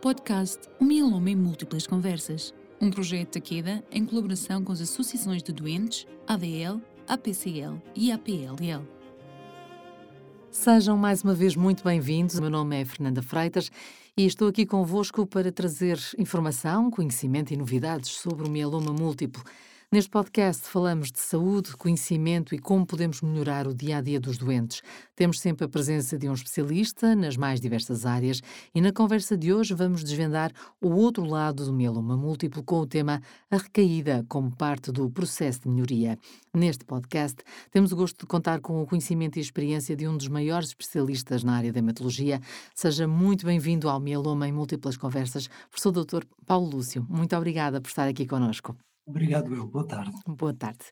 Podcast O Mieloma em Múltiplas Conversas, um projeto da Queda em colaboração com as associações de doentes, ADL, APCL e APLL. Sejam mais uma vez muito bem-vindos. O meu nome é Fernanda Freitas e estou aqui convosco para trazer informação, conhecimento e novidades sobre o mieloma múltiplo. Neste podcast falamos de saúde, conhecimento e como podemos melhorar o dia a dia dos doentes. Temos sempre a presença de um especialista nas mais diversas áreas e na conversa de hoje vamos desvendar o outro lado do mieloma múltiplo com o tema a recaída como parte do processo de melhoria. Neste podcast temos o gosto de contar com o conhecimento e experiência de um dos maiores especialistas na área da hematologia. Seja muito bem-vindo ao Mieloma em Múltiplas Conversas, professor Dr. Paulo Lúcio. Muito obrigada por estar aqui conosco. Obrigado, eu. Boa tarde. Boa tarde.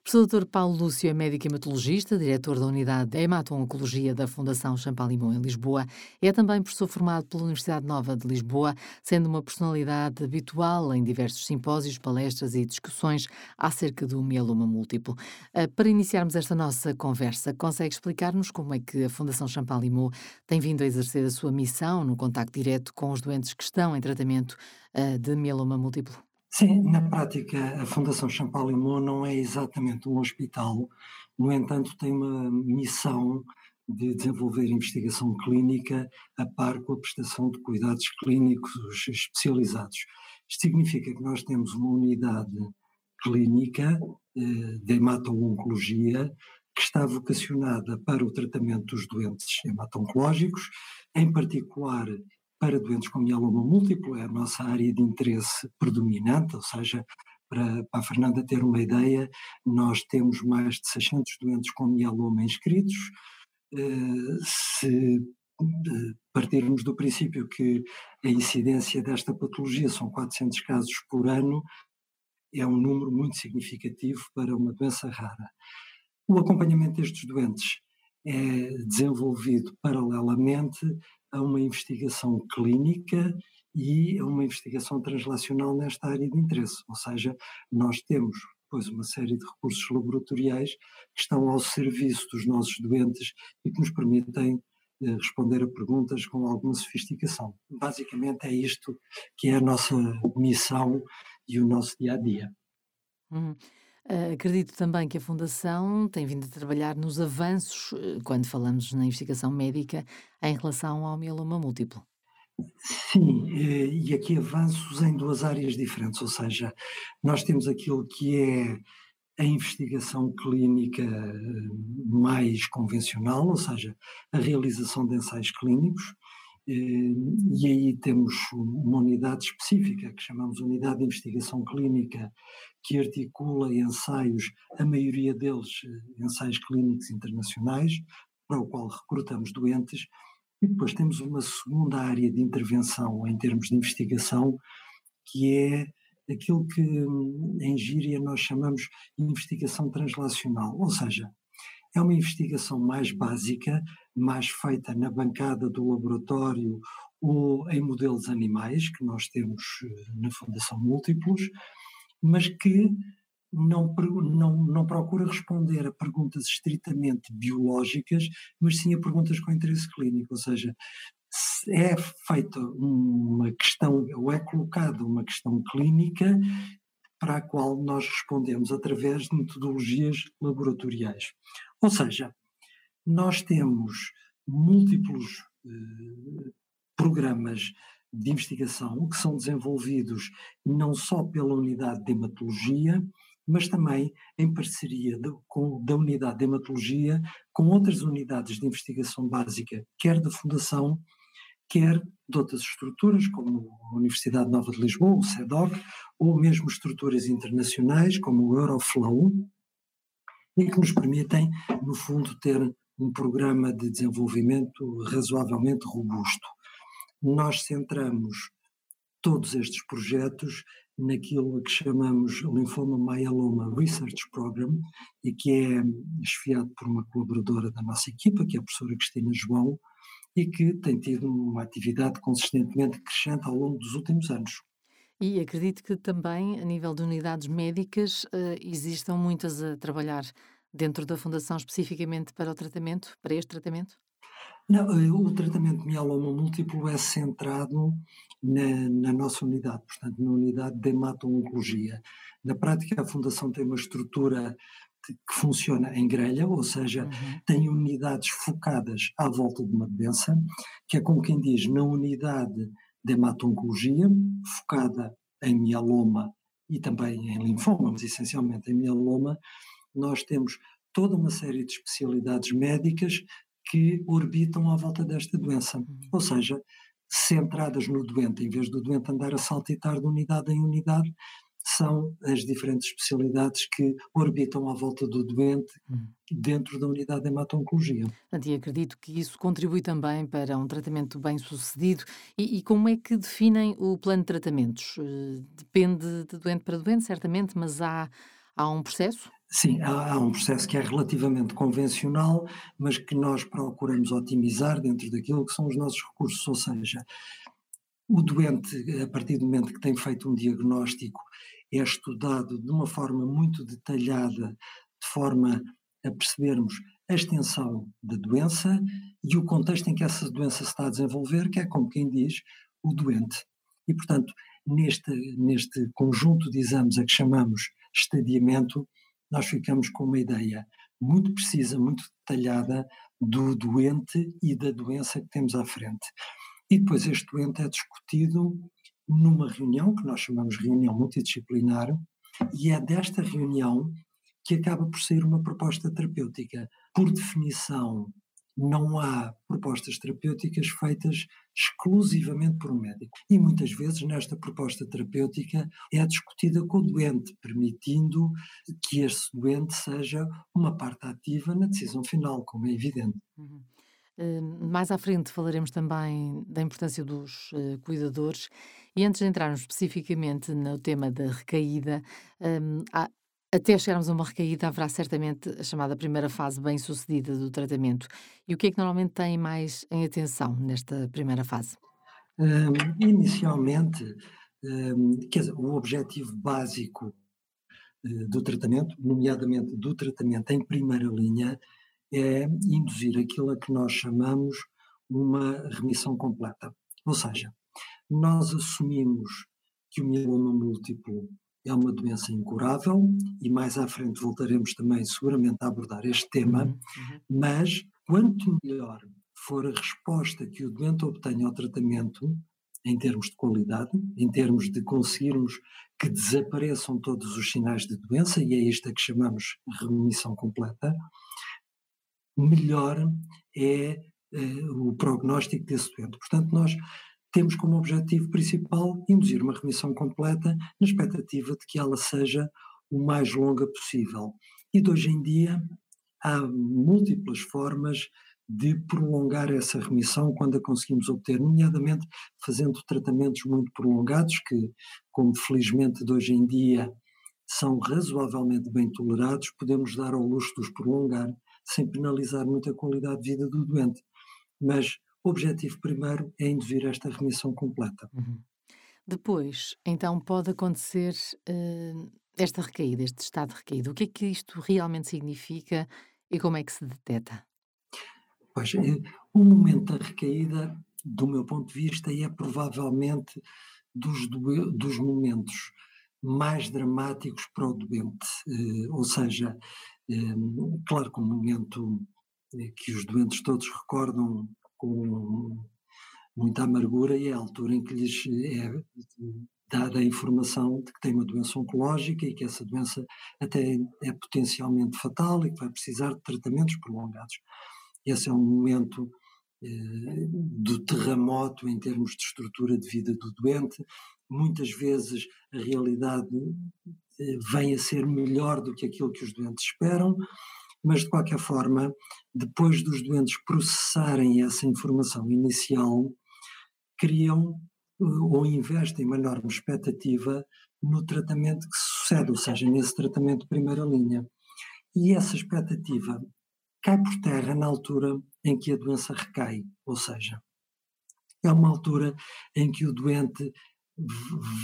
O professor Dr. Paulo Lúcio é médico hematologista, diretor da Unidade de Hemato-Oncologia da Fundação Champalimau em Lisboa. É também professor formado pela Universidade Nova de Lisboa, sendo uma personalidade habitual em diversos simpósios, palestras e discussões acerca do mieloma múltiplo. Ah, para iniciarmos esta nossa conversa, consegue explicar-nos como é que a Fundação Champalimau tem vindo a exercer a sua missão no contacto direto com os doentes que estão em tratamento ah, de mieloma múltiplo? Sim, na prática, a Fundação Champalimau não é exatamente um hospital, no entanto, tem uma missão de desenvolver investigação clínica a par com a prestação de cuidados clínicos especializados. Isto significa que nós temos uma unidade clínica eh, de hemato-oncologia que está vocacionada para o tratamento dos doentes hemato-oncológicos, em particular para doentes com mieloma múltiplo, é a nossa área de interesse predominante, ou seja, para, para a Fernanda ter uma ideia, nós temos mais de 600 doentes com mieloma inscritos. Eh, se eh, partirmos do princípio que a incidência desta patologia são 400 casos por ano, é um número muito significativo para uma doença rara. O acompanhamento destes doentes é desenvolvido paralelamente a uma investigação clínica e a uma investigação translacional nesta área de interesse. Ou seja, nós temos pois uma série de recursos laboratoriais que estão ao serviço dos nossos doentes e que nos permitem eh, responder a perguntas com alguma sofisticação. Basicamente é isto que é a nossa missão e o nosso dia a dia. Hum. Uh, acredito também que a Fundação tem vindo a trabalhar nos avanços, uh, quando falamos na investigação médica, em relação ao mieloma múltiplo. Sim, e aqui avanços em duas áreas diferentes, ou seja, nós temos aquilo que é a investigação clínica mais convencional, ou seja, a realização de ensaios clínicos, e aí temos uma unidade específica que chamamos Unidade de Investigação Clínica, que articula ensaios, a maioria deles eh, ensaios clínicos internacionais, para o qual recrutamos doentes, e depois temos uma segunda área de intervenção em termos de investigação, que é aquilo que hum, em gíria nós chamamos investigação translacional, ou seja, é uma investigação mais básica, mais feita na bancada do laboratório ou em modelos animais, que nós temos eh, na Fundação Múltiplos, mas que não, não, não procura responder a perguntas estritamente biológicas, mas sim a perguntas com interesse clínico, ou seja, é feita uma questão, ou é colocada uma questão clínica para a qual nós respondemos através de metodologias laboratoriais. Ou seja, nós temos múltiplos eh, programas de investigação que são desenvolvidos não só pela unidade de hematologia, mas também em parceria de, com, da unidade de hematologia com outras unidades de investigação básica, quer da Fundação, quer de outras estruturas, como a Universidade Nova de Lisboa, o CEDOC, ou mesmo estruturas internacionais, como o Euroflow, e que nos permitem, no fundo, ter um programa de desenvolvimento razoavelmente robusto. Nós centramos todos estes projetos naquilo que chamamos Linfoma Myeloma Research Program e que é esfiado por uma colaboradora da nossa equipa, que é a professora Cristina João, e que tem tido uma atividade consistentemente crescente ao longo dos últimos anos. E acredito que também, a nível de unidades médicas, uh, existam muitas a trabalhar dentro da Fundação especificamente para o tratamento, para este tratamento? Não, eh, o tratamento de mieloma múltiplo é centrado na, na, nossa unidade, portanto, na unidade de hematologia. Na prática, a Fundação tem uma estrutura que funciona em grelha, ou seja, uhum. tem unidades focadas à volta de uma doença, que é como quem diz, na unidade de hematologia, focada em mieloma e também em linfoma, mas essencialmente em mieloma, nós temos toda uma série de especialidades médicas que orbitam à volta desta doença. Uhum. Ou seja, centradas no doente, em vez do doente andar a saltitar de unidade em unidade, são as diferentes especialidades que orbitam à volta do doente uhum. dentro da unidade de hematologia. E acredito que isso contribui também para um tratamento bem sucedido. E, e, como é que definem o plano de tratamentos? Eh, depende de doente para doente, certamente, mas há, há um processo? Sim, há, há, um processo que é relativamente convencional, mas que nós procuramos otimizar dentro daquilo que são os nossos recursos, ou seja, o doente, a partir do momento que tem feito um diagnóstico, é estudado de uma forma muito detalhada, de forma a percebermos a extensão da doença e o contexto em que essa doença se está a desenvolver, que é como quem diz, o doente. E, portanto, neste, neste conjunto de exames a que chamamos estadiamento, nós ficamos com uma ideia muito precisa, muito detalhada do doente e da doença que temos à frente. E depois este doente é discutido numa reunião que nós chamamos de reunião multidisciplinar, e é desta reunião que acaba por sair uma proposta terapêutica. Por definição, não há propostas terapêuticas feitas exclusivamente por um médico. E muitas vezes nesta proposta terapêutica é discutida com o doente, permitindo que esse doente seja uma parte ativa na decisão final, como é evidente. Uhum. Uh, mais à frente falaremos também da importância dos uh, cuidadores. E antes de entrarmos especificamente no tema da recaída, um, há, até chegarmos a uma recaída, haverá certamente a chamada primeira fase bem sucedida do tratamento. E o que é que normalmente tem mais em atenção nesta primeira fase? Um, inicialmente, um, quer dizer, o objetivo básico uh, do tratamento, nomeadamente do tratamento em primeira linha, é induzir aquilo a que nós chamamos uma remissão completa. Ou seja, nós assumimos que o mieloma múltiplo é uma doença incurável e mais à frente voltaremos também seguramente a abordar este tema, uhum, uhum. mas quanto melhor for a resposta que o doente obtenha ao tratamento, em termos de qualidade, em termos de conseguirmos que desapareçam todos os sinais de doença, e é isto a que chamamos remissão completa, melhor é uh, o prognóstico desse doente. Portanto, nós temos como objetivo principal induzir uma remissão completa na expectativa de que ela seja o mais longa possível. E de hoje em dia há múltiplas formas de prolongar essa remissão quando a conseguimos obter, nomeadamente fazendo tratamentos muito prolongados, que, como felizmente de hoje em dia são razoavelmente bem tolerados, podemos dar ao luxo de os prolongar sem penalizar muito a qualidade de vida do doente. Mas o objetivo primeiro é induzir esta remissão completa. Uhum. Depois, então, pode acontecer uh, esta recaída, este estado de recaída. O que é que isto realmente significa e como é que se detecta? Pois, eh, o momento da recaída, do meu ponto de vista, é provavelmente dos, dos momentos mais dramáticos para o doente. Uh, ou seja, uh, claro que um momento que os doentes todos recordam com muita amargura e é a altura em que lhes é dada a informação de que tem uma doença oncológica e que essa doença até é potencialmente fatal e que vai precisar de tratamentos prolongados. Esse é um momento eh, do terremoto em termos de estrutura de vida do doente. Muitas vezes a realidade eh, vem a ser melhor do que aquilo que os doentes esperam, mas de qualquer forma, depois dos doentes processarem essa informação inicial, criam eh, ou investem uma enorme expectativa no tratamento que sucede, ou seja, nesse tratamento de primeira linha. E essa expectativa cai por terra na altura em que a doença recai, ou seja, é uma altura em que o doente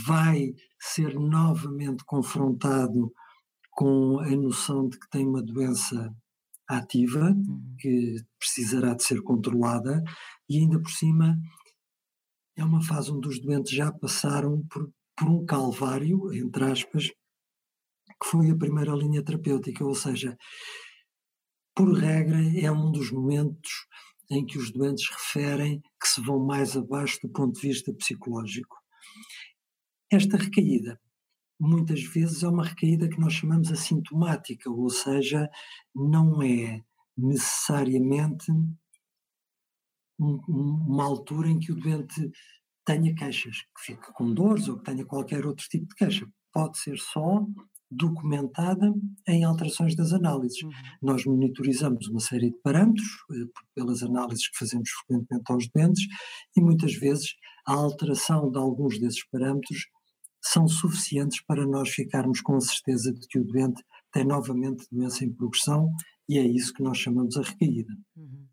vai ser novamente confrontado com a noção de que tem uma doença ativa, uhum. que precisará de ser controlada, e ainda por cima é uma fase onde os doentes já passaram por, por um calvário, entre aspas, que foi a primeira linha terapêutica, ou seja, por regra, é um dos momentos em que os doentes referem que se vão mais abaixo do ponto de vista psicológico. Esta recaída, muitas vezes, é uma recaída que nós chamamos assintomática, ou seja, não é necessariamente uma altura em que o doente tenha queixas, que fique com dores ou que tenha qualquer outro tipo de queixa. Pode ser só documentada em alterações das análises. Uhum. Nós monitorizamos uma série de parâmetros, eh, pelas análises que fazemos frequentemente aos doentes, e muitas vezes a alteração de alguns desses parâmetros são suficientes para nós ficarmos com a certeza de que o doente tem novamente doença em progressão, e é isso que nós chamamos a recaída. Uhum.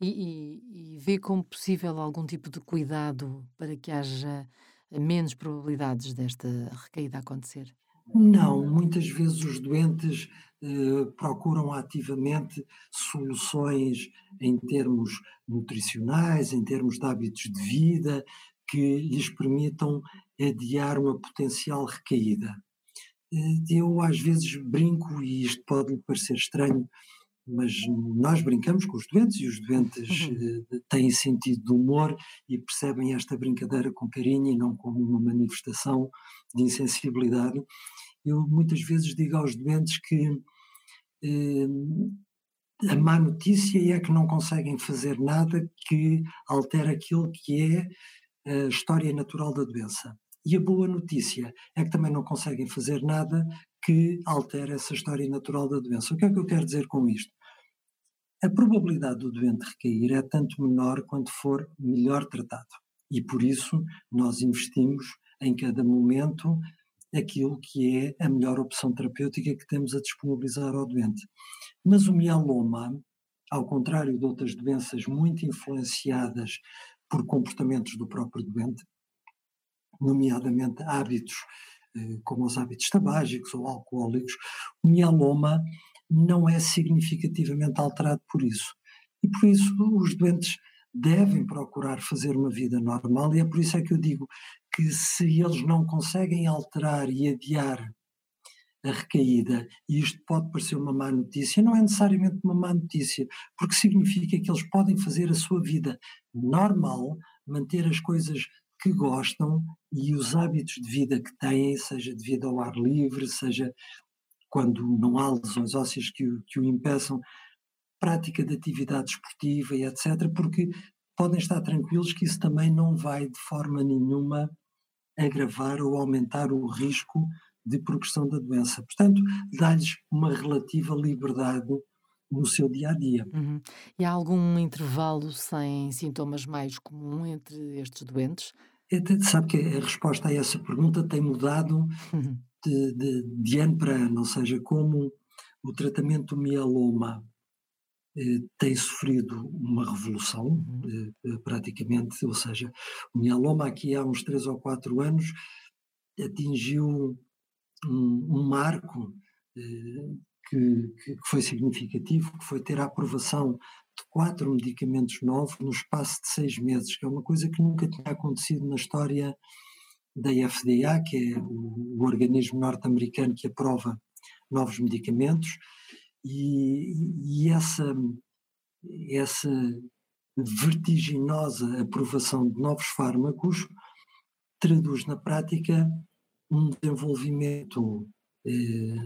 E, e, e vê como possível algum tipo de cuidado para que haja menos probabilidades desta recaída acontecer? Não, muitas vezes os doentes eh, procuram ativamente soluções em termos nutricionais, em termos de hábitos de vida, que lhes permitam adiar uma potencial recaída. Eh, eu às vezes brinco, e isto pode lhe parecer estranho, mas nós brincamos com os doentes e os doentes uhum. Eh, têm sentido de humor e percebem esta brincadeira com carinho e não como uma manifestação de insensibilidade. Eu muitas vezes digo aos doentes que eh, a má notícia é que não conseguem fazer nada que altere aquilo que é a história natural da doença. E a boa notícia é que também não conseguem fazer nada que altere essa história natural da doença. O que é que eu quero dizer com isto? A probabilidade do doente recair é tanto menor quanto for melhor tratado. E por isso nós investimos em cada momento aquilo que é a melhor opção terapêutica que temos a disponibilizar ao doente. Mas o mieloma, ao contrário de outras doenças muito influenciadas por comportamentos do próprio doente, nomeadamente hábitos eh, como os hábitos tabágicos ou alcoólicos, o mieloma não é significativamente alterado por isso. E por isso os doentes devem procurar fazer uma vida normal, e é por isso é que eu digo que se eles não conseguem alterar e adiar a recaída, e isto pode parecer uma má notícia, não é necessariamente uma má notícia, porque significa que eles podem fazer a sua vida normal, manter as coisas que gostam e os hábitos de vida que têm, seja de vida ao ar livre, seja quando não há lesões ósseas que o, que o impeçam, prática de atividade esportiva e etc., porque podem estar tranquilos que isso também não vai de forma nenhuma agravar ou aumentar o risco de progressão da doença. Portanto, dá-lhes uma relativa liberdade no seu dia a dia. Uhum. E há algum intervalo sem sintomas mais comum entre estes doentes? Sabe que a resposta a essa pergunta tem mudado uhum de, de, de ano para ano, ou seja, como o tratamento do mieloma eh, tem sofrido uma revolução, uhum. eh, praticamente, ou seja, o mieloma aqui há uns três ou quatro anos atingiu um, um marco eh, que, que, foi significativo, que foi ter a aprovação quatro medicamentos novos no espaço de seis meses, que é uma coisa que nunca tinha acontecido na história da FDA, que é o, o organismo norte-americano que aprova novos medicamentos, e, e essa, essa vertiginosa aprovação de novos fármacos traduz na prática um desenvolvimento eh,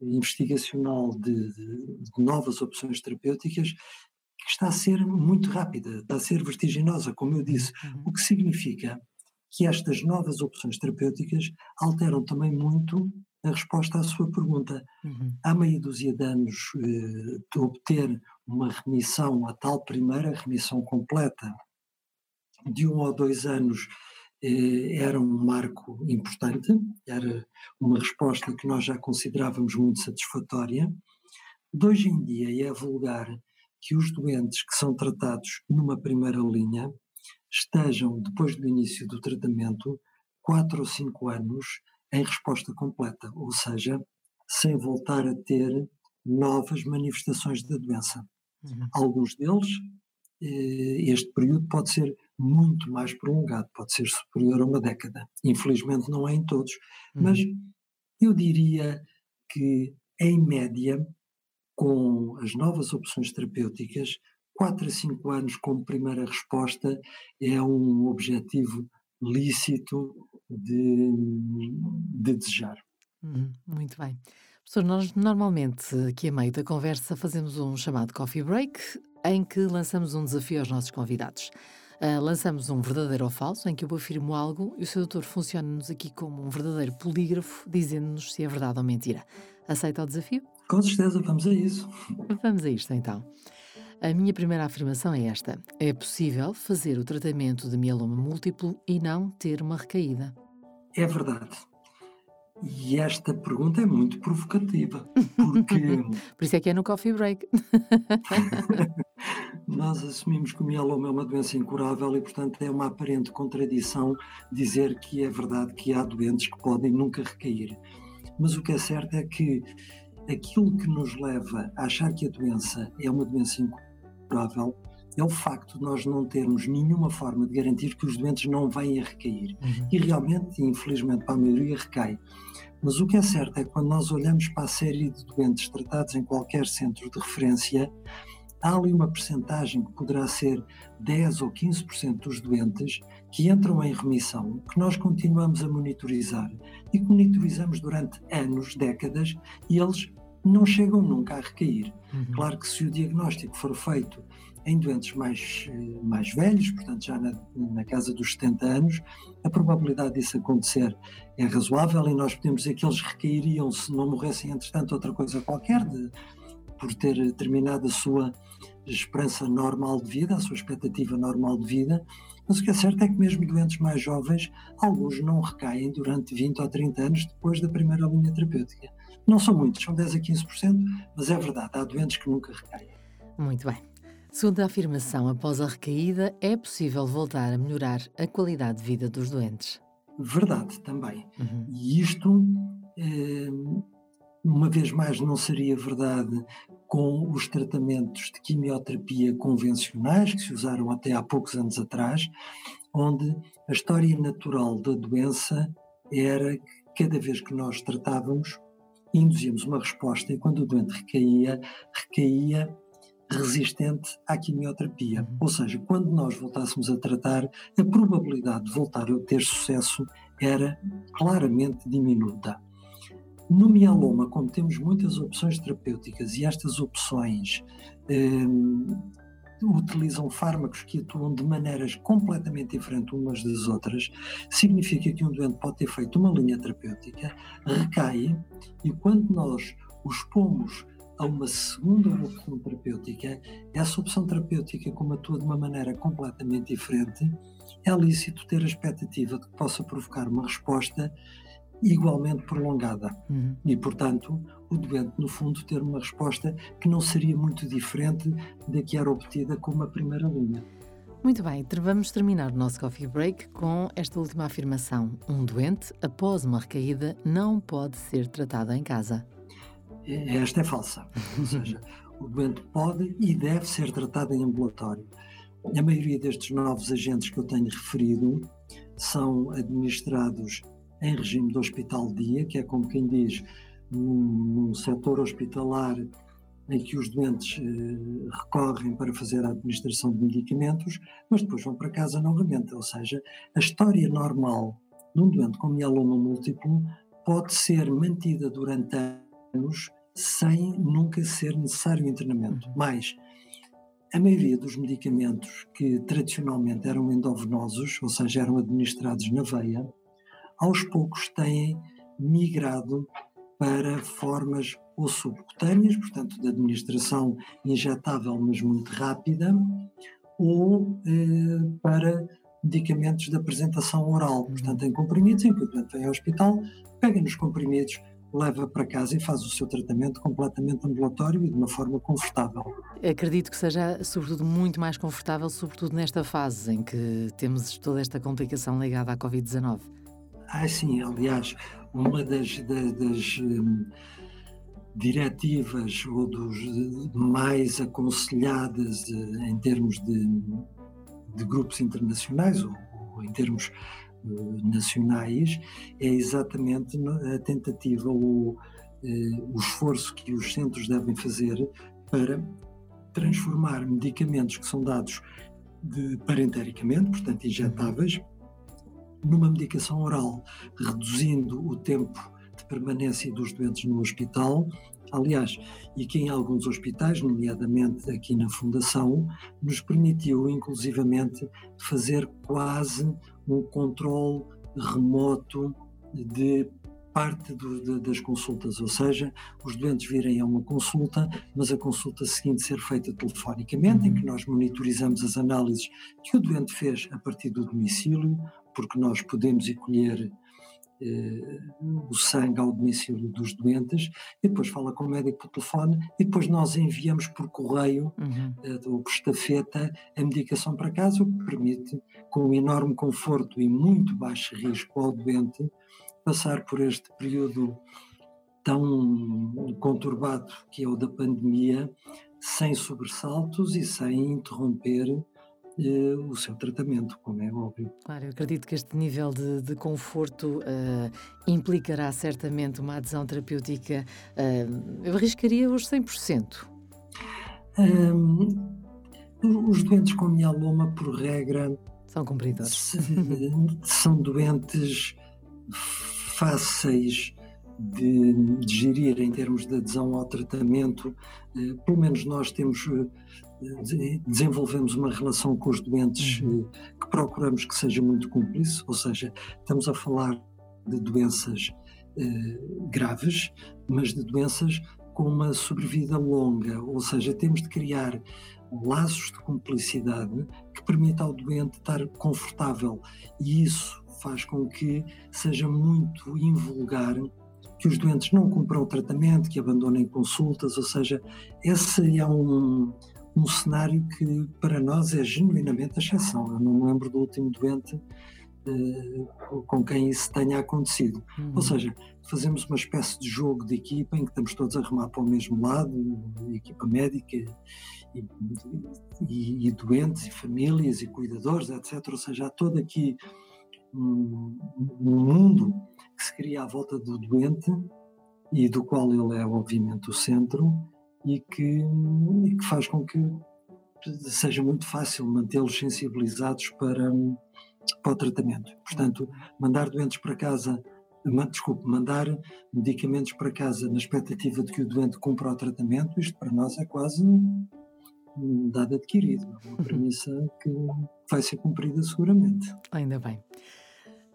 investigacional de, de, de, novas opções terapêuticas está a ser muito rápida, está a ser vertiginosa, como eu disse, uhum. o que significa que estas novas opções terapêuticas alteram também muito a resposta à sua pergunta. Uhum. Há meia dúzia de anos eh, de obter uma remissão, a tal primeira remissão completa, de um ou dois anos eh, era um marco importante, era uma resposta que nós já considerávamos muito satisfatória. De hoje em dia é vulgar que os doentes que são tratados numa primeira linha estejam, depois do início do tratamento, quatro ou cinco anos em resposta completa, ou seja, sem voltar a ter novas manifestações da doença. Uhum. Alguns deles, eh, este período pode ser muito mais prolongado, pode ser superior a uma década. Infelizmente não é em todos, uhum. mas eu diria que, em média, com as novas opções terapêuticas, 4 a 5 anos como primeira resposta é um objetivo lícito de, de desejar. Uhum, muito bem. Professor, nós normalmente aqui a meio da conversa fazemos um chamado coffee break em que lançamos um desafio aos nossos convidados. Uh, lançamos um verdadeiro ou falso, em que eu afirmo algo e o seu doutor funciona-nos aqui como um verdadeiro polígrafo, dizendo-nos se é verdade ou mentira. Aceita o desafio? Com certeza, vamos a isso. Vamos a isto então. A minha primeira afirmação é esta: é possível fazer o tratamento de mieloma múltiplo e não ter uma recaída? É verdade. E esta pergunta é muito provocativa, porque. Por isso é que é no coffee break. nós assumimos que o mieloma é uma doença incurável e, portanto, é uma aparente contradição dizer que é verdade que há doentes que podem nunca recair. Mas o que é certo é que aquilo que nos leva a achar que a doença é uma doença incurável é o facto de nós não termos nenhuma forma de garantir que os doentes não venham a recair. Uhum. E realmente, infelizmente, para a maioria recai. Mas o que é certo é que quando nós olhamos para a série de doentes tratados em qualquer centro de referência, há ali uma percentagem que poderá ser 10 ou 15% dos doentes que entram em remissão, que nós continuamos a monitorizar e que monitorizamos durante anos, décadas, e eles não chegam nunca a recair. Uhum. Claro que se o diagnóstico for feito em doentes mais, mais velhos, portanto já na, na, casa dos 70 anos, a probabilidade disso acontecer é razoável e nós podemos dizer que eles recairiam se não morressem entretanto outra coisa qualquer, de, por ter terminado a sua esperança normal de vida, a sua expectativa normal de vida, mas o que é certo é que mesmo doentes mais jovens, alguns não recaem durante 20 ou 30 anos depois da primeira linha terapêutica. Não são muitos, são 10 a 15%, mas é verdade, há doentes que nunca recaem. Muito bem. Segundo a afirmação, após a recaída, é possível voltar a melhorar a qualidade de vida dos doentes. Verdade, também. Uhum. E isto, eh, uma vez mais, não seria verdade com os tratamentos de quimioterapia convencionais que se usaram até há poucos anos atrás, onde a história natural da doença era que cada vez que nós tratávamos, induzíamos uma resposta e quando o doente recaía, recaía resistente à quimioterapia. Uhum. Ou seja, quando nós voltássemos a tratar, a probabilidade de voltar a ter sucesso era claramente diminuta. No mieloma, como temos muitas opções terapêuticas e estas opções um, utilizam fármacos que atuam de maneiras completamente diferentes umas das outras, significa que um doente pode ter feito uma linha terapêutica, recai, e quando nós os pomos a uma segunda opção terapêutica, essa opção terapêutica, como atua de uma maneira completamente diferente, é lícito ter a expectativa de que possa provocar uma resposta igualmente prolongada. Uhum. E, portanto, o doente, no fundo, ter uma resposta que não seria muito diferente da que era obtida com uma primeira linha. Muito bem, vamos terminar o nosso coffee break com esta última afirmação. Um doente, após uma recaída, não pode ser tratado em casa. Esta é falsa. Ou seja, o doente pode e deve ser tratado em ambulatório. A maioria destes novos agentes que eu tenho referido são administrados em regime de hospital-dia, que é como quem diz, num, num setor hospitalar em que os doentes eh, recorrem para fazer a administração de medicamentos, mas depois vão para casa novamente. Ou seja, a história normal de um doente com mieloma múltiplo pode ser mantida durante anos sem nunca ser necessário internamento. Uhum. Mas a maioria dos medicamentos que tradicionalmente eram endovenosos, ou seja, eram administrados na veia, aos poucos têm migrado para formas ou subcutâneas, portanto, de administração injetável, mas muito rápida, ou eh, para medicamentos de apresentação oral, uhum. portanto, em comprimidos, em que o doente vem ao hospital, pega nos comprimidos, leva para casa e faz o seu tratamento completamente ambulatório e de uma forma confortável. Acredito que seja, sobretudo, muito mais confortável, sobretudo nesta fase em que temos toda esta complicação ligada à Covid-19. Ah, sim, aliás, uma das, das, das, hum, diretivas ou dos mais aconselhadas em termos de, de grupos internacionais ou, ou em termos nacionais é exatamente a tentativa ou o esforço que os centros devem fazer para transformar medicamentos que são dados de parentericamente, portanto injetáveis, numa medicação oral, reduzindo o tempo de permanência dos doentes no hospital. Aliás, e que em alguns hospitais, nomeadamente aqui na Fundação, nos permitiu inclusivamente fazer quase um controle remoto de parte do, de, das consultas, ou seja, os doentes virem a uma consulta, mas a consulta seguinte ser feita telefonicamente, em que nós monitorizamos as análises que o doente fez a partir do domicílio, porque nós podemos colher eh, o sangue ao domicílio dos doentes, e depois fala com o médico por telefone, e depois nós enviamos por correio uhum. eh, ou por estafeta a medicação para casa, o que permite, com um enorme conforto e muito baixo risco ao doente, passar por este período tão conturbado que é o da pandemia, sem sobressaltos e sem interromper o seu tratamento, como é óbvio. Claro, eu acredito que este nível de, de conforto uh, implicará certamente uma adesão terapêutica, uh, eu arriscaria os 100%. Um, os doentes com mieloma, por regra, são cumpridores. São doentes fáceis de, de gerir em termos de adesão ao tratamento. Eh, pelo menos nós temos eh, desenvolvemos uma relação com os doentes uhum. eh, que procuramos que seja muito cúmplice, ou seja, estamos a falar de doenças graves, mas de doenças com uma sobrevida longa, ou seja, temos de criar laços de cumplicidade que permita ao doente estar confortável e isso faz com que seja muito invulgar que os doentes não cumpram o tratamento, que abandonem consultas, ou seja, esse é um, um cenário que para nós é genuinamente a exceção. Eu não me lembro do último doente uh, com quem isso tenha acontecido. Uhum. Ou seja, fazemos uma espécie de jogo de equipa em que estamos todos a remar para o mesmo lado, equipa médica e, e, e doentes e famílias e cuidadores, etc. Ou seja, há todo aqui um, um mundo que se cria à volta do doente e do qual ele é obviamente o centro e que, e que faz com que seja muito fácil mantê-los sensibilizados para, para o tratamento. Portanto, mandar doentes para casa, desculpe, mandar medicamentos para casa na expectativa de que o doente cumpra o tratamento, isto para nós é quase um dado adquirido, uma premissa que vai ser cumprida seguramente. Ainda bem.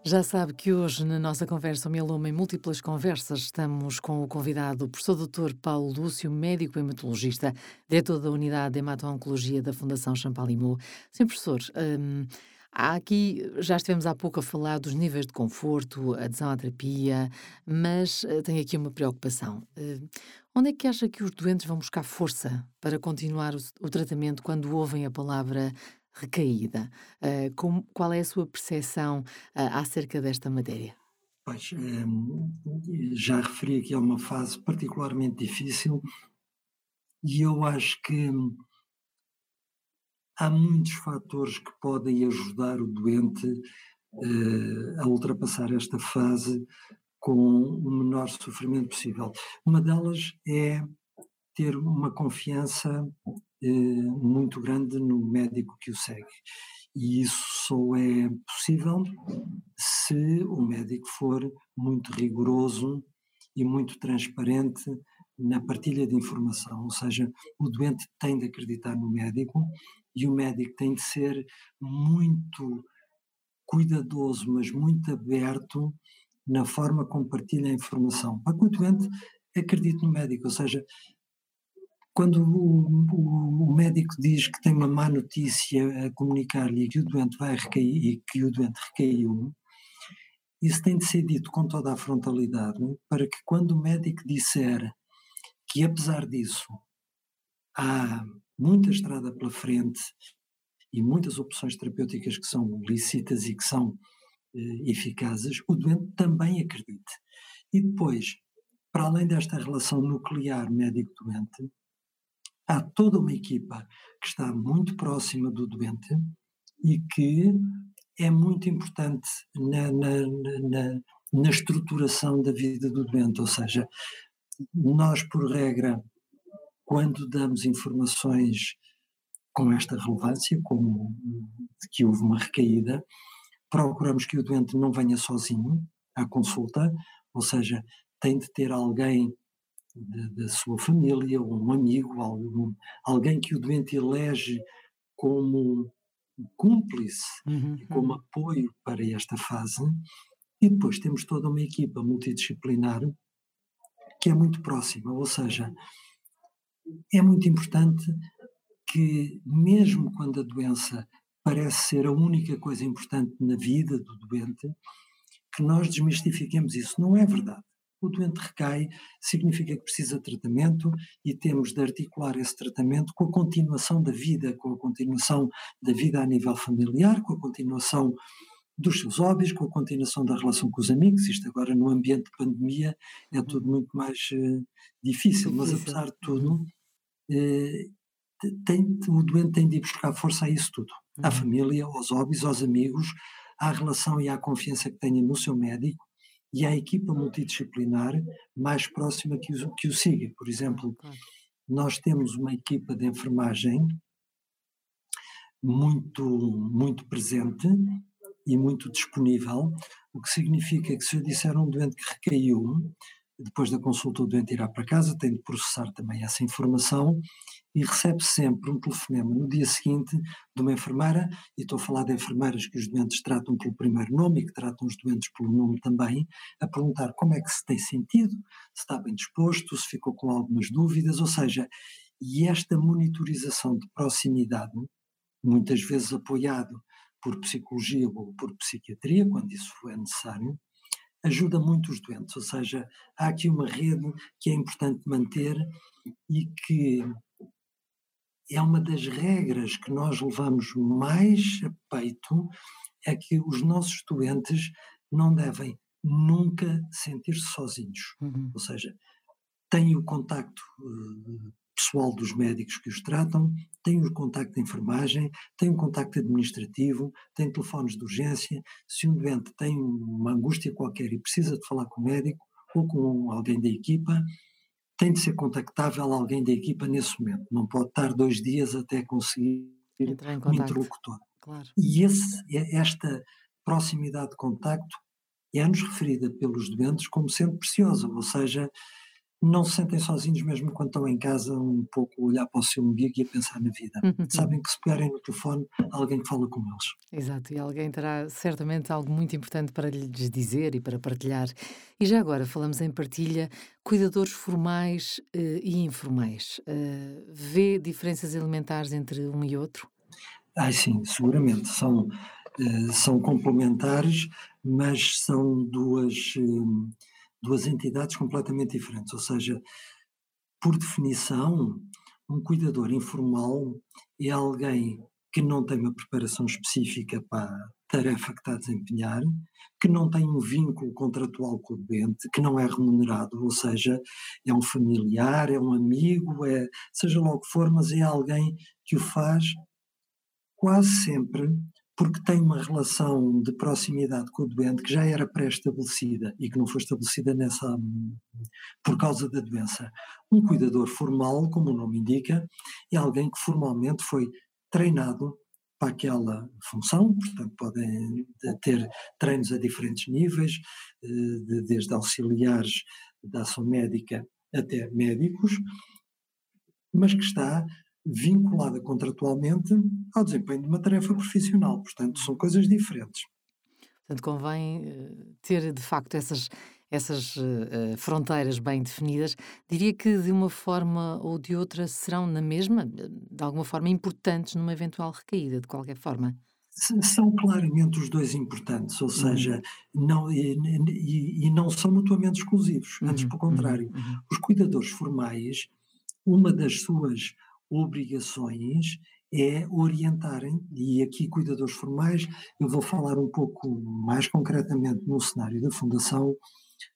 Já sabe que hoje, na nossa conversa o Mieloma em Múltiplas Conversas, estamos com o convidado, o professor Dr. Paulo Lúcio, médico hematologista, diretor da Unidade de Hemato-Oncologia da Fundação Champalimau. Sim, professor, hum, há aqui, já estivemos há pouco a falar dos níveis de conforto, adesão à terapia, mas uh, tenho aqui uma preocupação. Uh, onde é que acha que os doentes vão buscar força para continuar o, o tratamento quando ouvem a palavra recaída. Uh, como, qual é a sua percepção uh, acerca desta matéria? Pois, um, já referi que é uma fase particularmente difícil e eu acho que há muitos fatores que podem ajudar o doente uh, a ultrapassar esta fase com o menor sofrimento possível. Uma delas é ter uma confiança eh, muito grande no médico que o segue. E isso só é possível se o médico for muito rigoroso e muito transparente na partilha de informação, ou seja, o doente tem de acreditar no médico e o médico tem de ser muito cuidadoso, mas muito aberto na forma como partilha a informação, para que o doente acredite no médico, ou seja, quando o, o, o, médico diz que tem uma má notícia a comunicar-lhe que o doente vai recair e que o doente recaiu, isso tem de ser dito com toda a frontalidade para que quando o médico disser que apesar disso há muita estrada pela frente e muitas opções terapêuticas que são lícitas e que são eh, eficazes, o doente também acredite. E depois, para além desta relação nuclear médico-doente, há toda uma equipa que está muito próxima do doente e que é muito importante na, na, na, na estruturação da vida do doente, ou seja, nós, por regra, quando damos informações com esta relevância, como que houve uma recaída, procuramos que o doente não venha sozinho à consulta, ou seja, tem de ter alguém da sua família, ou um amigo, algum, alguém que o doente elege como cúmplice uhum, e como uhum. apoio para esta fase. E depois temos toda uma equipa multidisciplinar que é muito próxima, ou seja, é muito importante que, mesmo quando a doença parece ser a única coisa importante na vida do doente, que nós desmistifiquemos isso. Não é verdade. O doente recai significa que precisa de tratamento e temos de articular esse tratamento com a continuação da vida, com a continuação da vida a nível familiar, com a continuação dos seus hobbies, com a continuação da relação com os amigos. Isto agora no ambiente de pandemia é tudo muito mais uh, difícil, mas apesar de tudo, uh, tem, o doente tem de ir buscar força a isso tudo. À uhum. família, aos hobbies, aos amigos, à relação e à confiança que tenha no seu médico e à equipa multidisciplinar mais próxima que o, que o siga. Por exemplo, nós temos uma equipa de enfermagem muito, muito presente e muito disponível, o que significa que se eu disser a um doente que recaiu, depois da consulta o doente irá para casa, tem de processar também essa informação e recebe sempre um telefonema no dia seguinte de uma enfermeira, e estou a falar de enfermeiras que os doentes tratam pelo primeiro nome e que tratam os doentes pelo nome também, a perguntar como é que se tem sentido, se está bem disposto, se ficou com algumas dúvidas, ou seja, e esta monitorização de proximidade, muitas vezes apoiado por psicologia ou por psiquiatria, quando isso é necessário, ajuda muito os doentes, ou seja, há aqui uma rede que é importante manter e que é uma das regras que nós levamos mais a peito, é que os nossos doentes não devem nunca sentir-se sozinhos. Uhum. Ou seja, têm o contacto uh, pessoal dos médicos que os tratam, têm o contacto de enfermagem, têm o contacto administrativo, têm telefones de urgência. Se um doente tem uma angústia qualquer e precisa de falar com o médico ou com alguém da equipa, tem de ser contactável alguém da equipa nesse momento. Não pode estar dois dias até conseguir um interlocutor. Claro. E esse, esta proximidade de contacto é-nos referida pelos doentes como sendo preciosa, ou seja, não se sentem sozinhos mesmo quando estão em casa um pouco a olhar para o seu umbigo e a pensar na vida. Uhum. Sabem que se pegarem no telefone, alguém fala com eles. Exato, e alguém terá certamente algo muito importante para lhes dizer e para partilhar. E já agora falamos em partilha, cuidadores formais uh, e informais. Uh, vê diferenças elementares entre um e outro? Ah, sim, seguramente. São, uh, são complementares, mas são duas duas entidades completamente diferentes. Ou seja, por definição, um cuidador informal é alguém que não tem uma preparação específica para a tarefa que está a desempenhar, que não tem um vínculo contratual com o doente, que não é remunerado, ou seja, é um familiar, é um amigo, é seja lá o que for, mas é alguém que o faz quase sempre porque tem uma relação de proximidade com o doente que já era pré-estabelecida e que não foi estabelecida nessa por causa da doença. Um cuidador formal, como o nome indica, é alguém que formalmente foi treinado para aquela função, portanto podem ter treinos a diferentes níveis, eh, desde auxiliares da ação médica até médicos, mas que está vinculada contratualmente ao desempenho de uma tarefa profissional. Portanto, são coisas diferentes. Portanto, convém eh, ter de facto essas, essas uh, fronteiras bem definidas. Diria que de uma forma ou de outra serão na mesma, de alguma forma, importantes numa eventual recaída, de qualquer forma. São claramente os dois importantes, ou seja, uhum. não, e, e, e, não são mutuamente exclusivos, antes uhum. pelo contrário. Uhum. uhum. Os cuidadores formais, uma das suas obrigações é orientarem, e aqui cuidadores formais, eu vou falar um pouco mais concretamente no cenário da Fundação,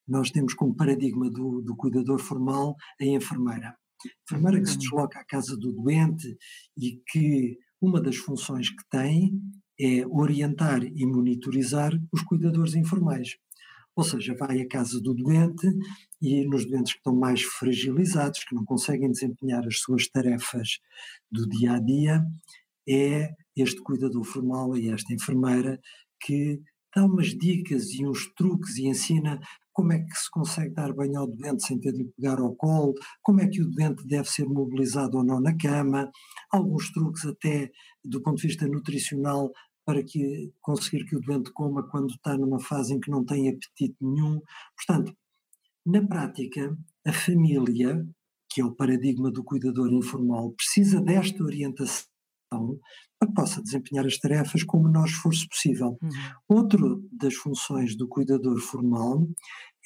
nós temos como paradigma do, do cuidador formal a enfermeira. A enfermeira que se uhum. desloca à casa do doente e que uma das funções que tem é orientar e monitorizar os cuidadores informais. Ou seja, vai à casa do doente e nos doentes que estão mais fragilizados, que não conseguem desempenhar as suas tarefas do dia a dia, é este cuidador formal e esta enfermeira que dá umas dicas e uns truques e ensina como é que se consegue dar banho ao doente sem ter de pegar ao colo, como é que o doente deve ser mobilizado ou não na cama, alguns truques até do ponto de vista nutricional para que, conseguir que o doente coma quando está numa fase em que não tem apetite nenhum. Portanto, na prática, a família, que é o paradigma do cuidador informal, precisa desta orientação para que possa desempenhar as tarefas com o menor esforço possível. Uhum. Outra das funções do cuidador formal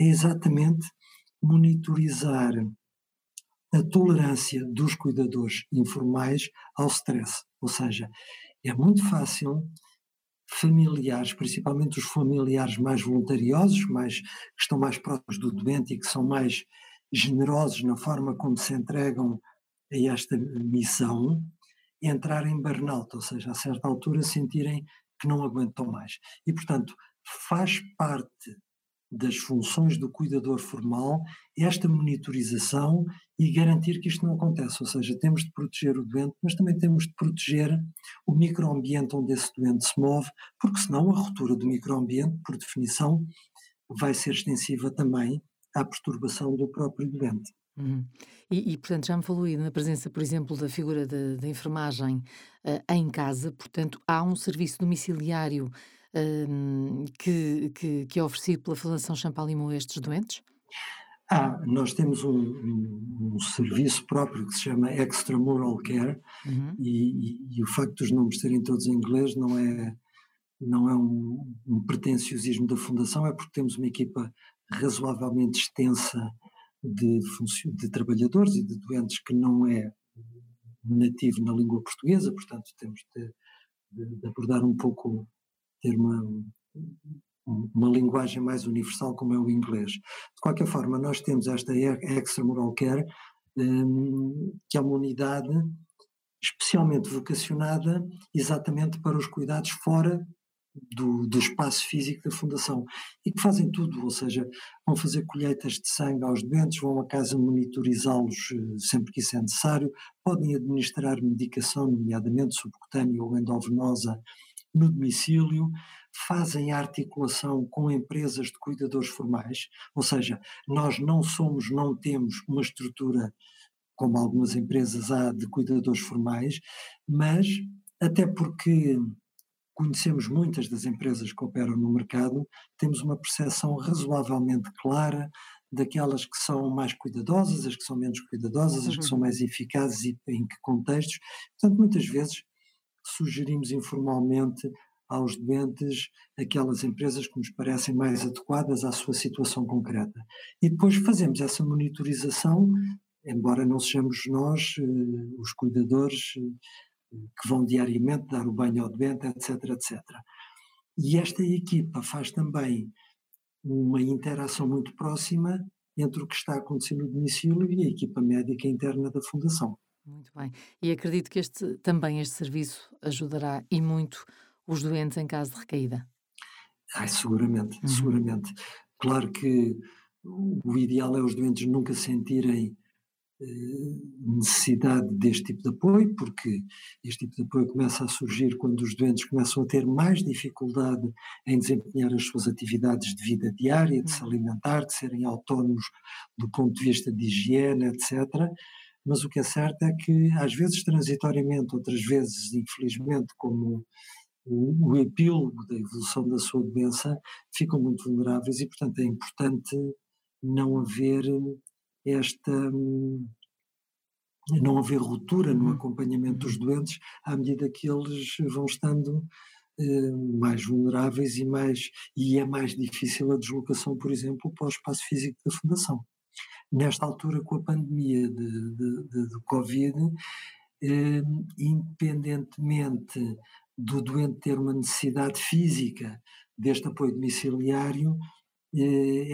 é exatamente monitorizar a tolerância dos cuidadores informais ao stress. Ou seja, é muito fácil familiares, principalmente os familiares mais voluntariosos, mais, que estão mais próximos do doente e que são mais generosos na forma como se entregam a esta missão, entrar em burnout, ou seja, a certa altura sentirem que não aguentam mais. E, portanto, faz parte das funções do cuidador formal esta monitorização e garantir que isto não acontece, ou seja, temos de proteger o doente, mas também temos de proteger o microambiente onde esse doente se move, porque senão a ruptura do microambiente, por definição, vai ser extensiva também à perturbação do próprio doente. Uhum. E, e, portanto, já me falou aí na presença, por exemplo, da figura da enfermagem uh, em casa, portanto, há um serviço domiciliário uh, que, que, que, é oferecido pela Fundação Champalimau a estes doentes? Ah, nós temos um, um, um, serviço próprio que se chama Extramural Care uhum. e, e, e, o facto dos nomes serem todos em inglês não é, não é um, um pretenciosismo da Fundação, é porque temos uma equipa razoavelmente extensa de, de trabalhadores e de doentes que não é nativo na língua portuguesa, portanto temos de, de, de abordar um pouco, ter uma, uma linguagem mais universal como é o inglês. De qualquer forma, nós temos esta Extramural Care, um, que é uma unidade especialmente vocacionada exatamente para os cuidados fora do, do, espaço físico da Fundação e que fazem tudo, ou seja, vão fazer colheitas de sangue aos doentes, vão a casa monitorizá-los eh, sempre que isso é necessário, podem administrar medicação, nomeadamente subcutânea ou endovenosa, no domicílio, fazem a articulação com empresas de cuidadores formais, ou seja, nós não somos, não temos uma estrutura como algumas empresas há de cuidadores formais, mas até porque conhecemos muitas das empresas que operam no mercado, temos uma percepção razoavelmente clara daquelas que são mais cuidadosas, as que são menos cuidadosas, as que são uhum. mais eficazes e em que contextos. Portanto, muitas vezes sugerimos informalmente aos doentes aquelas empresas que nos parecem mais adequadas à sua situação concreta. E depois fazemos essa monitorização, embora não sejamos nós, eh, os cuidadores, eh, que vão diariamente dar o banho ao doente, etc, etc. E esta equipa faz também uma interação muito próxima entre o que está acontecendo no domicílio e a equipa médica interna da Fundação. Muito bem. E acredito que este, também este serviço ajudará e muito os doentes em caso de recaída. Ai, seguramente, uhum. seguramente. Claro que o ideal é os doentes nunca sentirem necessidade deste tipo de apoio, porque este tipo de apoio começa a surgir quando os doentes começam a ter mais dificuldade em desempenhar as suas atividades de vida diária, de se uhum. alimentar, de serem autónomos do ponto de vista de higiene, etc. Mas o que é certo é que, às vezes transitoriamente, outras vezes, infelizmente, como o, o epílogo da evolução da sua doença, ficam muito vulneráveis e, portanto, é importante não haver esta não haver ruptura no uhum. acompanhamento dos uhum. doentes à medida que eles vão estando eh, mais vulneráveis e mais e é mais difícil a deslocação, por exemplo, para o espaço físico da fundação. Nesta altura, com a pandemia de, de, de, do Covid, eh, independentemente do doente ter uma necessidade física deste apoio domiciliário,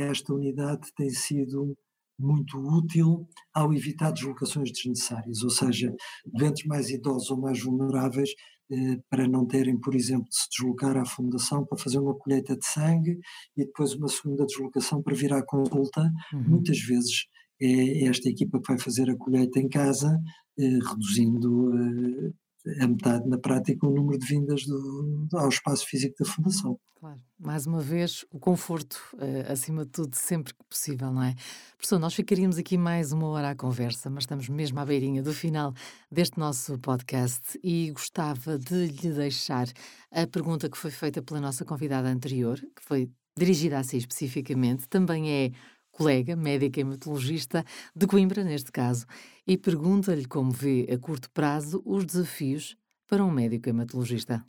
esta unidade tem sido muito útil ao evitar deslocações desnecessárias, ou seja, doentes mais idosos ou mais vulneráveis eh, para não terem, por exemplo, de se deslocar à fundação para fazer uma colheita de sangue e depois uma segunda deslocação para vir à consulta. Uhum. Muitas vezes é esta equipa que vai fazer a colheita em casa, eh, reduzindo a metade na prática o número de vindas do, ao espaço físico da Fundação. Claro, mais uma vez o conforto uh, acima de tudo sempre que possível, não é? Professor, nós ficaríamos aqui mais uma hora à conversa, mas estamos mesmo à beirinha do final deste nosso podcast e gostava de lhe deixar a pergunta que foi feita pela nossa convidada anterior, que foi dirigida a si especificamente, também é colega, médica hematologista de Coimbra, neste caso, e pergunta-lhe como vê a curto prazo os desafios para um médico hematologista.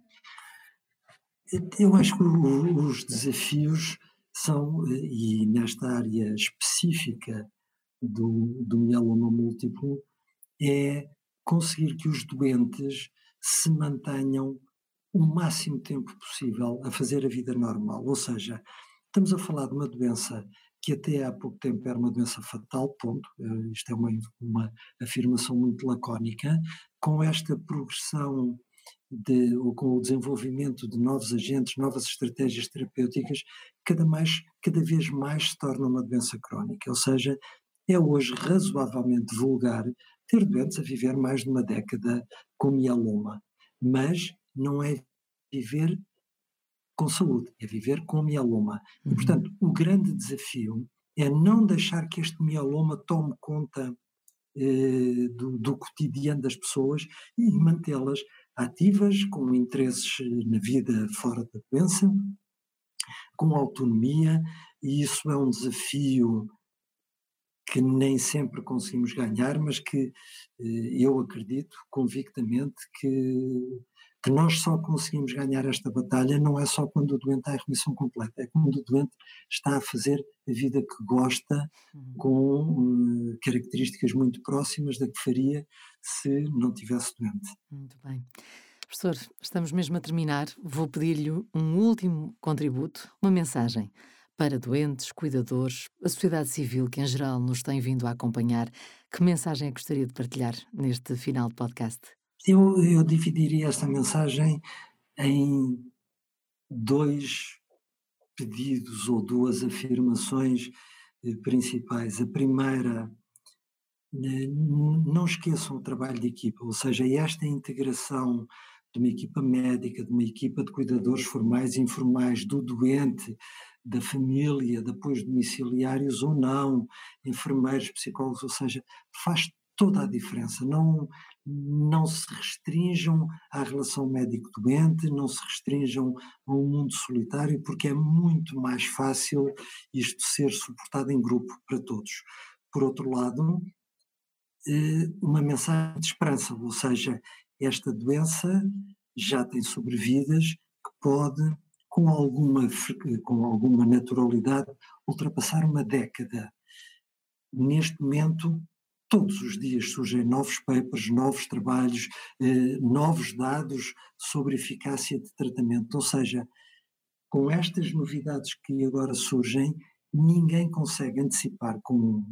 Eu acho que os desafios são, e nesta área específica do, do mieloma múltiplo, é conseguir que os doentes se mantenham o máximo tempo possível a fazer a vida normal. Ou seja, estamos a falar de uma doença que até há pouco tempo era uma doença fatal, ponto. Uh, isto é uma, uma afirmação muito lacónica. Com esta progressão de, ou com o desenvolvimento de novos agentes, novas estratégias terapêuticas, cada, mais, cada vez mais se torna uma doença crónica. Ou seja, é hoje razoavelmente vulgar ter doentes a viver mais de uma década com mieloma, mas não é viver com saúde, é viver com mieloma. Uhum. E, portanto, o grande desafio é não deixar que este mieloma tome conta eh, do, do, cotidiano das pessoas e mantê-las ativas, com interesses na vida fora da doença, com autonomia, e isso é um desafio que nem sempre conseguimos ganhar, mas que eh, eu acredito convictamente que que nós só conseguimos ganhar esta batalha não é só quando o doente está em remissão completa, é quando o doente está a fazer a vida que gosta, uhum. com uh, características muito próximas da que faria se não tivesse doente. Muito bem. Professor, estamos mesmo a terminar. Vou pedir-lhe um último contributo, uma mensagem para doentes, cuidadores, a sociedade civil que em geral nos tem vindo a acompanhar. Que mensagem é que gostaria de partilhar neste final de podcast? Eu, eu dividiria esta mensagem em dois pedidos ou duas afirmações eh, principais. A primeira, eh, não esqueçam o trabalho de equipa, ou seja, esta integração de uma equipa médica, de uma equipa de cuidadores formais e informais, do doente, da família, de apoios domiciliários ou não, enfermeiros, psicólogos, ou seja, faz toda a diferença. Não, não se restringam à relação médico-doente, não se restringam a um mundo solitário, porque é muito mais fácil isto ser suportado em grupo para todos. Por outro lado, eh, uma mensagem de esperança, ou seja, esta doença já tem sobrevidas que pode, com alguma, com alguma naturalidade, ultrapassar uma década. Neste momento, todos os dias surgem novos papers, novos trabalhos, eh, novos dados sobre eficácia de tratamento. Ou seja, com estas novidades que agora surgem, ninguém consegue antecipar com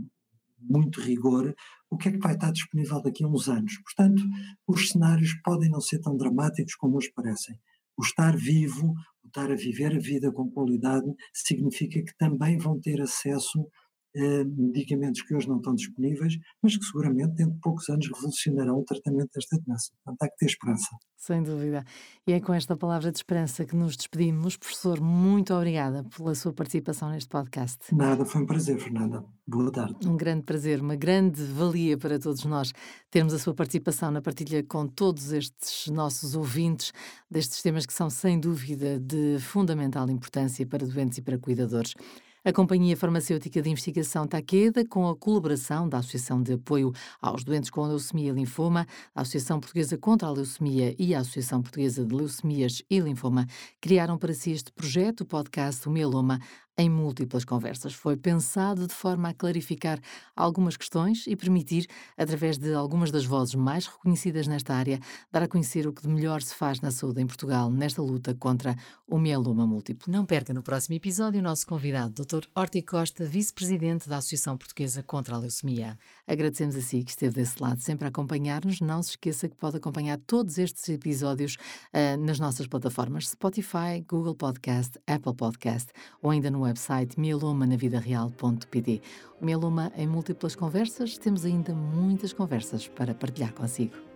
muito rigor o que é que vai estar disponível daqui a uns anos. Portanto, os cenários podem não ser tão dramáticos como os parecem. O estar vivo, o estar a viver a vida com qualidade, significa que também vão ter acesso eh, medicamentos que hoje não estão disponíveis, mas que seguramente dentro de poucos anos revolucionarão o tratamento desta doença. Portanto, há que ter esperança. Sem dúvida. E é com esta palavra de esperança que nos despedimos. Professor, muito obrigada pela sua participação neste podcast. Nada, foi um prazer, Fernanda. Boa tarde. Um grande prazer, uma grande valia para todos nós termos a sua participação na partilha com todos estes nossos ouvintes destes temas que são, sem dúvida, de fundamental importância para doentes e para cuidadores. A Companhia Farmacêutica de Investigação Taqueda, com a colaboração da Associação de Apoio aos Doentes com Leucemia e Linfoma, a Associação Portuguesa contra a Leucemia e a Associação Portuguesa de Leucemias e Linfoma, criaram para si este projeto, o podcast O Mieloma, em múltiplas conversas. Foi pensado de forma a clarificar algumas questões e permitir, através de algumas das vozes mais reconhecidas nesta área, dar a conhecer o que de melhor se faz na saúde em Portugal nesta luta contra o mieloma múltiplo. Não perca no próximo episódio o nosso convidado, Dr. Horti Costa, vice-presidente da Associação Portuguesa contra a Leucemia. Agradecemos a si que esteve desse lado sempre a acompanhar-nos. Não se esqueça que pode acompanhar todos estes episódios uh, nas nossas plataformas Spotify, Google Podcast, Apple Podcast ou ainda no website mielomanavidareal.pd. O Mieloma em múltiplas conversas, temos ainda muitas conversas para partilhar consigo.